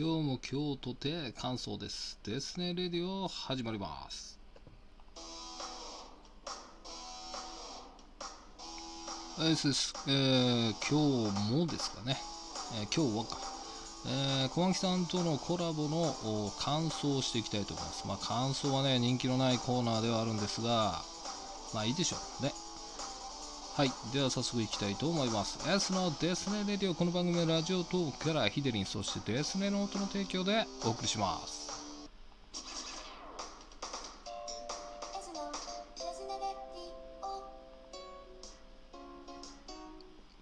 今日も今日とて感想です。ですね、レディオ始まります。はい、そうです。えー、今日もですかね。えー今日はか。えー、小牧さんとのコラボの感想をしていきたいと思います。まあ、感想はね、人気のないコーナーではあるんですが、まあいいでしょうね。はい。では早速いきたいと思います。S のデスネレディオ、この番組はラジオトークからヒデリン、そしてデスネの音の提供でお送りします。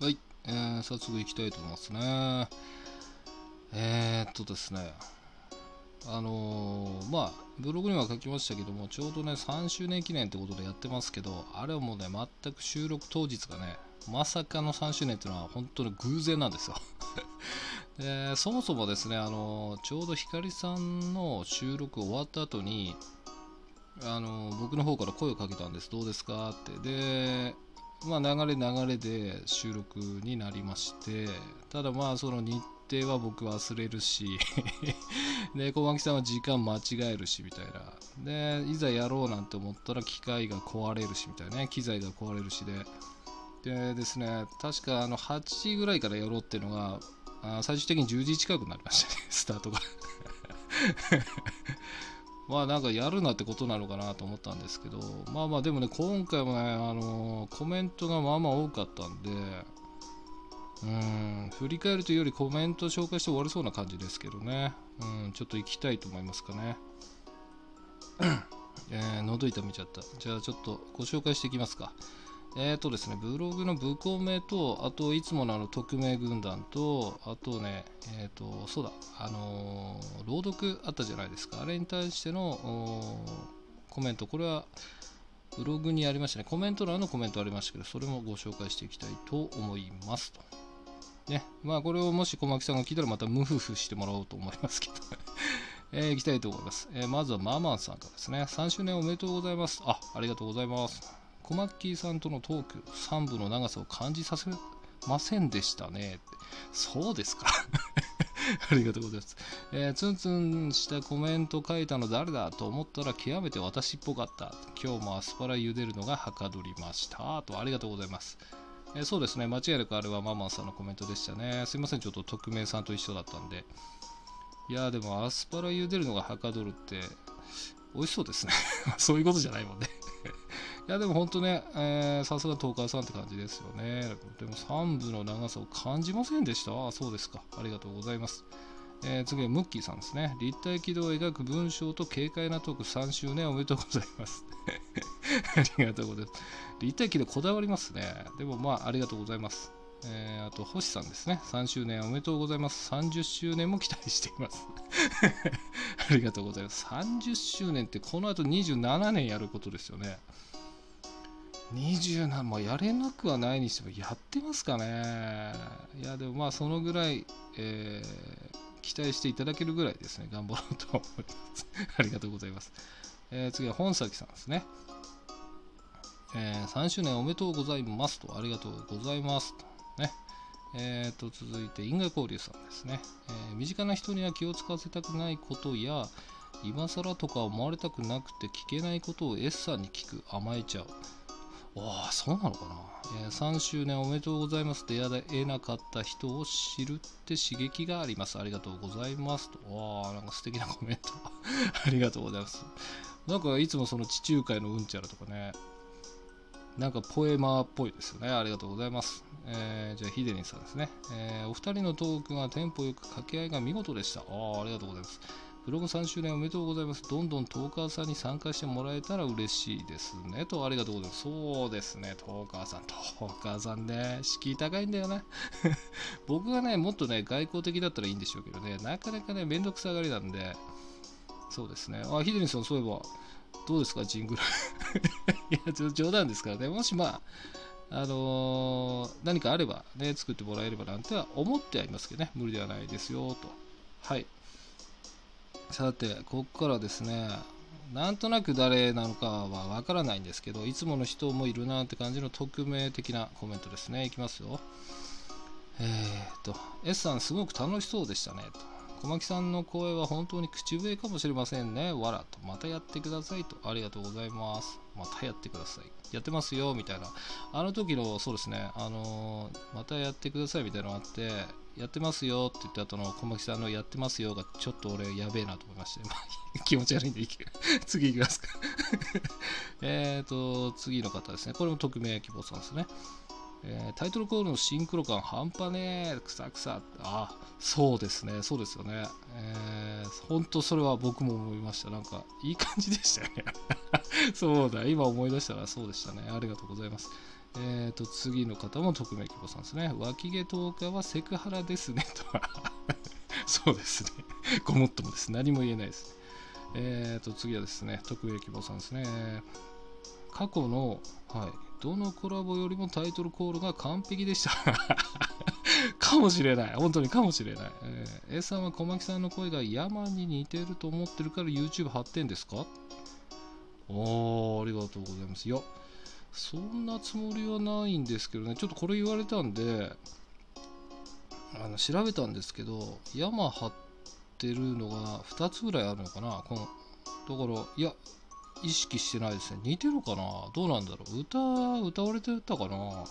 はい。えー、早速いきたいと思いますね。えー、っとですね。あのーまあ、ブログには書きましたけども、ちょうどね、3周年記念ってことでやってますけど、あれはもうね、全く収録当日がね、まさかの3周年っていうのは本当に偶然なんですよ。でそもそもですね、あのちょうどひかりさんの収録終わった後に、あの僕の方から声をかけたんです、どうですかって。で、まあ、流れ流れで収録になりまして、ただまあ、その日程は僕忘れるし、で、小牧さんは時間間違えるし、みたいな。で、いざやろうなんて思ったら機械が壊れるし、みたいなね、機材が壊れるしで。でですね、確かあの8時ぐらいからやろうっていうのが、あ最終的に10時近くなりましたね、スタートが。まあなんかやるなってことなのかなと思ったんですけど、まあまあでもね、今回もね、あのコメントがまあまあ多かったんで、うん、振り返るというよりコメント紹介して終わりそうな感じですけどね、うん、ちょっと行きたいと思いますかね。えー、喉痛めちゃった。じゃあちょっとご紹介していきますか。えーとですね、ブログの部コメと、あといつものあの匿名軍団と、あとね、えーと、そうだ、あの朗読あったじゃないですか。あれに対してのコメント、これはブログにありましたね。コメント欄のコメントありましたけど、それもご紹介していきたいと思いますと。ね、まあこれをもし小牧さんが聞いたらまたムフフしてもらおうと思いますけど、えー、行きたいと思います。えーまずはマーマンさんからですね。3周年おめでとうございます。あ、ありがとうございます。コマッキーさんとのトーク、3部の長さを感じさせませんでしたね。そうですか。ありがとうございます。えーツンツンしたコメント書いたの誰だと思ったら極めて私っぽかった。今日もアスパラ茹でるのがはかどりました。とありがとうございます。えそうですね、間違いなくあれはママさんのコメントでしたね。すいません、ちょっと匿名さんと一緒だったんで。いやでもアスパラ茹でるのがはかどるって美味しそうですね。そういうことじゃないもんね。いやでも本当ね、さすがトーカーさんって感じですよね。でも3部の長さを感じませんでした？あそうですか。ありがとうございます。えー次はムッキーさんですね。立体軌道を描く文章と軽快なトーク3周年おめでとうございます。ありがとうございます。立体軌道こだわりますね。でもまあありがとうございます。えーあと、星さんですね。3周年おめでとうございます。30周年も期待しています。ありがとうございます。30周年ってこの後27年やることですよね。27、まあ、やれなくはないにしてもやってますかね。いや、でもまあそのぐらい、えー期待していただけるぐらいですね、頑張ろうと思います。ありがとうございます。えー次は本崎さんですね。えー3周年おめでとうございますと、ありがとうございますと。ね。えー、と続いて因果交流さんですね、えー身近な人には気を使わせたくないことや今更とか思われたくなくて聞けないことを S さんに聞く。甘えちゃう。ああそうなのかな、えー3周年おめでとうございます出会えなかった人を知るって刺激があります。ありがとうございますと。ああなんか素敵なコメント。ありがとうございます。なんかいつもその地中海のうんちゃらとかね。なんかポエマーっぽいですよね。ありがとうございます。えーじゃあ、ヒデリンさんですね、えーお二人のトークがテンポよく掛け合いが見事でした。ああ、ありがとうございます。ブログ3周年おめでとうございます。どんどんトーカーさんに参加してもらえたら嬉しいですね。と、ありがとうございます。そうですね、トーカーさん。トーカーさんね、敷居高いんだよな。僕がね、もっとね、外交的だったらいいんでしょうけどね、なかなかね、めんどくさがりなんで、そうですね。あ、ヒデリンさん、そういえば、どうですか、ジングル。いや、冗談ですからね。もしまあ、あのー何かあればね、作ってもらえればなんては思ってはいますけどね、無理ではないですよ、と。はい。さて、ここからですね、なんとなく誰なのかはわからないんですけど、いつもの人もいるなって感じの匿名的なコメントですね。いきますよ。えーっと、S さんすごく楽しそうでしたね。と。小牧さんの声は本当に口笛かもしれませんね。わらと、またやってくださいと。ありがとうございます。またやってください。やってますよ、みたいな。あの時の、そうですね、あのーまたやってくださいみたいなのがあって、やってますよって言った後の小牧さんのやってますよがちょっと俺やべえなと思いまして、まあ、気持ち悪いんでいけ 次行きますか えっと、次の方ですね。これも匿名希望さんですね。えータイトルコールのシンクロ感半端ねえ、くさくさ。あ、そうですね、そうですよね。えー、本当それは僕も思いました。なんか、いい感じでしたね。そうだ、今思い出したらそうでしたね。ありがとうございます。えーと、次の方も匿名希望さんですね。脇毛10日はセクハラですね。と。そうですね。ごもっともです。何も言えないですね。えーと、次はですね、匿名希望さんですね。過去の、はい、どのコラボよりもタイトルコールが完璧でした。かもしれない。本当にかもしれない。えー A さんは小牧さんの声が山に似てると思ってるから YouTube 貼ってんですか？おー、ありがとうございます。いや、そんなつもりはないんですけどね、ちょっとこれ言われたんで、あの調べたんですけど、山張ってるのが2つぐらいあるのかな。このだから、いや、意識してないですね。似てるかな？どうなんだろう？歌、歌われてたかな？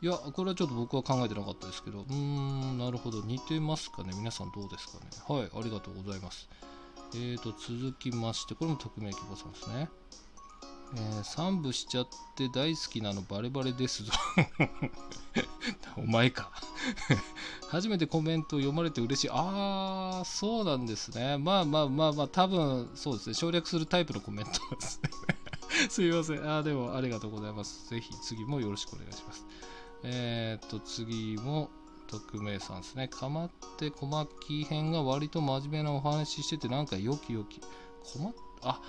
いや、これはちょっと僕は考えてなかったですけど、うーん、なるほど、似てますかね？皆さんどうですかね？はい、ありがとうございます。えーと、続きまして、これも匿名希望さんですね。えー、3部しちゃって大好きなのバレバレですぞ。お前か。初めてコメント読まれて嬉しい。あー、そうなんですね。まあまあまあまあ、多分そうですね。省略するタイプのコメントですね。すいません。あでもありがとうございます。ぜひ次もよろしくお願いします。えー、っと、次も匿名さんですね。かまって小牧編が割と真面目なお話ししてて、なんかよきよき。こまあ、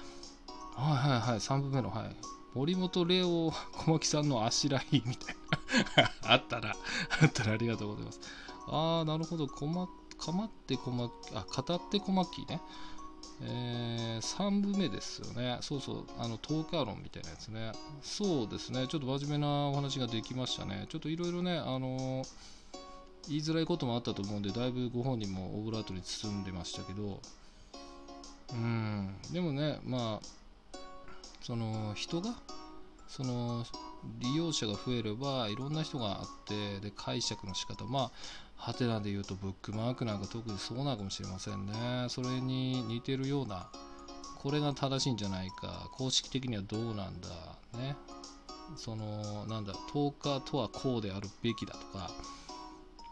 はいはいはい、3分目の、はい。森本レオ 小牧さんのあしらいみたいな。あったら、あったらありがとうございます。ああ、なるほど。こま、かまって小牧、あ、語って小牧ね。えー、3部目ですよね。そうそう、あの、トーカー論みたいなやつね。そうですね。ちょっと真面目なお話ができましたね。ちょっといろいろね、あのー言いづらいこともあったと思うんで、だいぶご本人もオブラートに包んでましたけど、うん、でもね、まあ、その人が、その利用者が増えれば、いろんな人があって、で解釈の仕方、まあ、ハテナで言うとブックマークなんか特にそうなのかもしれませんね。それに似てるような、これが正しいんじゃないか、公式的にはどうなんだ、ね。その、なんだ、10日とはこうであるべきだとか、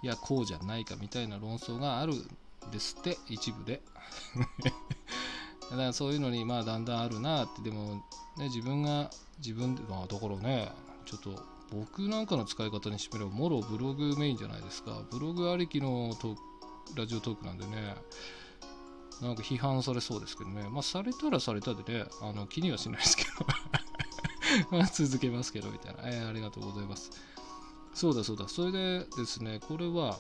いや、こうじゃないかみたいな論争があるんですって、一部で。だからそういうのに、まあ、だんだんあるなって、でも、ね、自分が、自分で、まあ、だからね、ちょっと、僕なんかの使い方にしてみれば、もろブログメインじゃないですか。ブログありきのトラジオトークなんでね、なんか批判されそうですけどね、まあ、されたらされたでね、あの気にはしないですけど、まあ、続けますけど、みたいな。えーありがとうございます。そうだそうだ、それでですね、これは、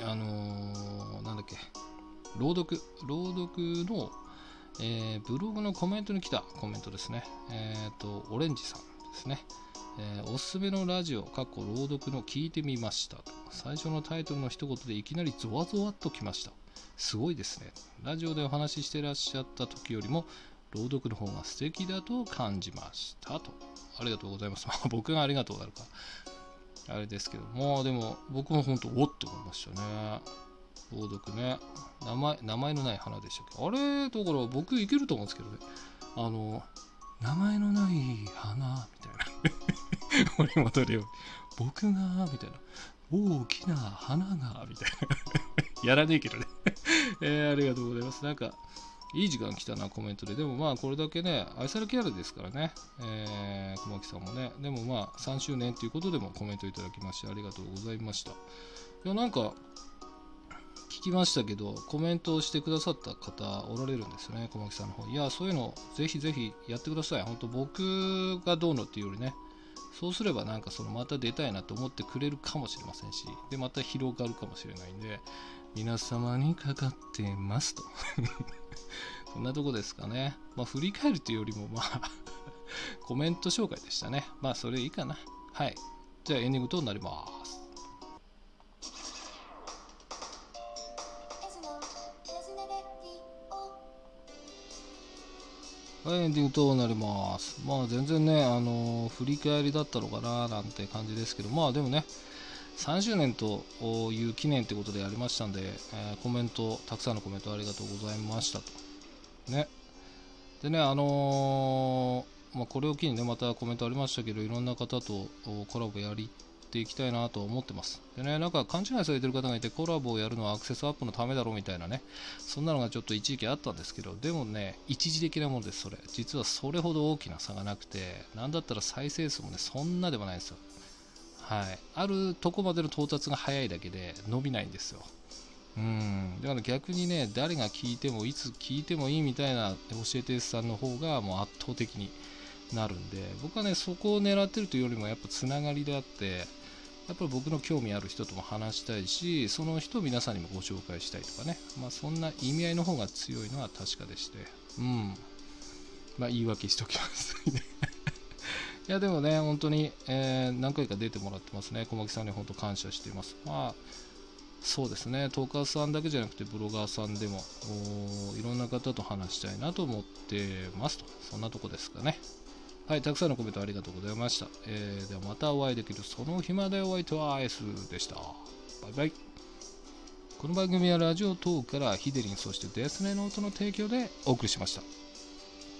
あのーなんだっけ、朗読、朗読の、えーブログのコメントに来たコメントですね。えっ、と、オレンジさんですね。えーおすすめのラジオ、かっこ朗読の聞いてみました。最初のタイトルの一言でいきなりゾワゾワっときました。すごいですね。ラジオでお話ししてらっしゃった時よりも、朗読の方が素敵だと感じましたと。ありがとうございます。僕がありがとうなるか。あれですけど、まあでも僕も本当、おっと思いましたね。朗読ね。名前、名前のない花でしたっけ？あれ、だから僕いけると思うんですけどね。あの、名前のない花、みたいな。森本レオ。僕が、みたいな。大きな花が、みたいな。やらねえけどね。えー、ありがとうございます。なんか、いい時間来たな、コメントで。でもまあ、これだけね、愛されキャラですからね。えー、小牧さんもね。でもまあ、3周年ということでもコメントいただきまして、ありがとうございました。いや、なんか、きましたけど、コメントをしてくださった方おられるんですよね、小牧さんの方。いや、そういうの、ぜひぜひやってください。本当僕がどうのっていうよりね、そうすればなんかそのまた出たいなと思ってくれるかもしれませんし、で、また広がるかもしれないんで、皆様にかかってますと。そんなとこですかね。まあ、振り返るというよりも、まあ、コメント紹介でしたね。まあ、それいいかな。はい。じゃあ、エンディングとなります。はい、エンディングとなります。まあ全然ね、あの振り返りだったのかななんて感じですけど、まあでもね、3周年という記念ということでやりましたんで、えーコメント、たくさんのコメントありがとうございましたと。ね。でね、あのーまあ、これを機にね、またコメントありましたけど、いろんな方とコラボやりていきたいなと思ってます。でね、なんか勘違いされてる方がいて、コラボをやるのはアクセスアップのためだろうみたいなね、そんなのがちょっと一時期あったんですけど、でもね、一時的なものです、それ。実はそれほど大きな差がなくて、なんだったら再生数もね、そんなでもないんですよ。はい。あるとこまでの到達が早いだけで伸びないんですよ。うん。だから逆にね、誰が聞いても、いつ聞いてもいいみたいな教えてさんの方がもう圧倒的になるんで、僕はね、そこを狙ってるというよりも、やっぱつながりであって、やっぱり僕の興味ある人とも話したいし、その人を皆さんにもご紹介したいとかね、まあ、そんな意味合いの方が強いのは確かでして、うん。まあ、言い訳しておきます。いや、でもね、本当に、えー何回か出てもらってますね。小牧さんに本当感謝しています。まあ、そうですね、トーカーさんだけじゃなくて、ブロガーさんでも、いろんな方と話したいなと思ってますと。そんなとこですかね。はい、たくさんのコメントありがとうございました。えーではまたお会いできるその日までお相手はアイスでした。バイバイ。この番組はラジオ等からヒデリンそしてデスネノートの提供でお送りしました。